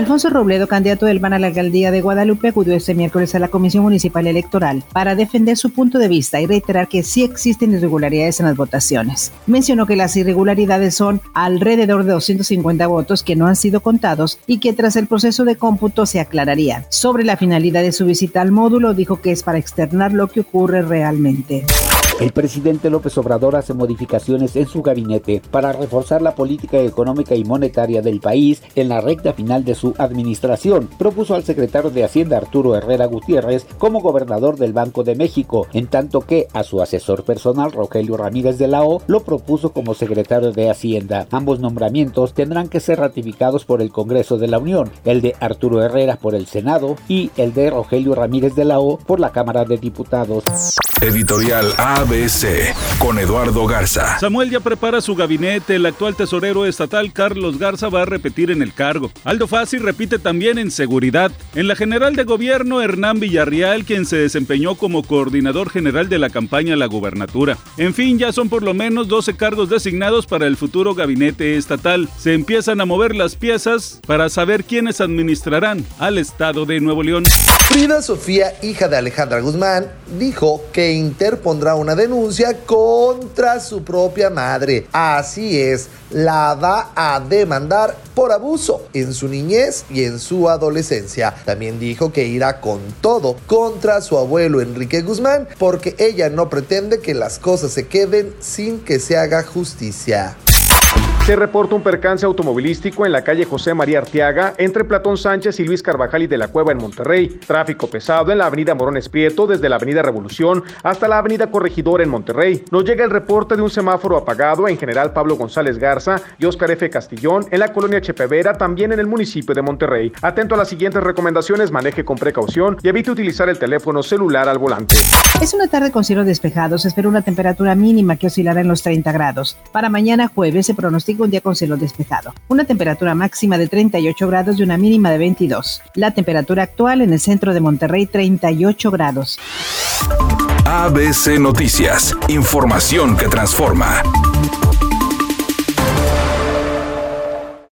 Alfonso Robledo, candidato del PAN a la alcaldía de Guadalupe, acudió este miércoles a la Comisión Municipal Electoral para defender su punto de vista y reiterar que sí existen irregularidades en las votaciones. Mencionó que las irregularidades son alrededor de 250 votos que no han sido contados y que tras el proceso de cómputo se aclararían. Sobre la finalidad de su visita al módulo, dijo que es para externar lo que ocurre realmente. El presidente López Obrador hace modificaciones en su gabinete para reforzar la política económica y monetaria del país en la recta final de su administración. Propuso al secretario de Hacienda Arturo Herrera Gutiérrez como gobernador del Banco de México, en tanto que a su asesor personal Rogelio Ramírez de la O lo propuso como secretario de Hacienda. Ambos nombramientos tendrán que ser ratificados por el Congreso de la Unión, el de Arturo Herrera por el Senado y el de Rogelio Ramírez de la O por la Cámara de Diputados. Editorial ABC con Eduardo Garza. Samuel ya prepara su gabinete. El actual tesorero estatal Carlos Garza va a repetir en el cargo. Aldo Fassi repite también en seguridad. En la general de gobierno, Hernán Villarreal, quien se desempeñó como coordinador general de la campaña a la gubernatura. En fin, ya son por lo menos 12 cargos designados para el futuro gabinete estatal. Se empiezan a mover las piezas para saber quiénes administrarán al estado de Nuevo León. Frida Sofía, hija de Alejandra Guzmán, dijo que interpondrá una denuncia contra su propia madre. Así es, la va a demandar por abuso en su niñez y en su adolescencia. También dijo que irá con todo contra su abuelo Enrique Guzmán porque ella no pretende que las cosas se queden sin que se haga justicia. Se reporta un percance automovilístico en la calle José María Arteaga entre Platón Sánchez y Luis Carvajal y de la Cueva en Monterrey. Tráfico pesado en la avenida Morones Prieto desde la avenida Revolución hasta la avenida Corregidor en Monterrey. Nos llega el reporte de un semáforo apagado en general Pablo González Garza y Oscar F. Castillón en la colonia Chepevera, también en el municipio de Monterrey. Atento a las siguientes recomendaciones, maneje con precaución y evite utilizar el teléfono celular al volante. Es una tarde con cielos despejados. Se espera una temperatura mínima que oscilará en los 30 grados. Para mañana jueves se pronostica un día con cielo despejado. Una temperatura máxima de 38 grados y una mínima de 22. La temperatura actual en el centro de Monterrey 38 grados. ABC Noticias. Información que transforma.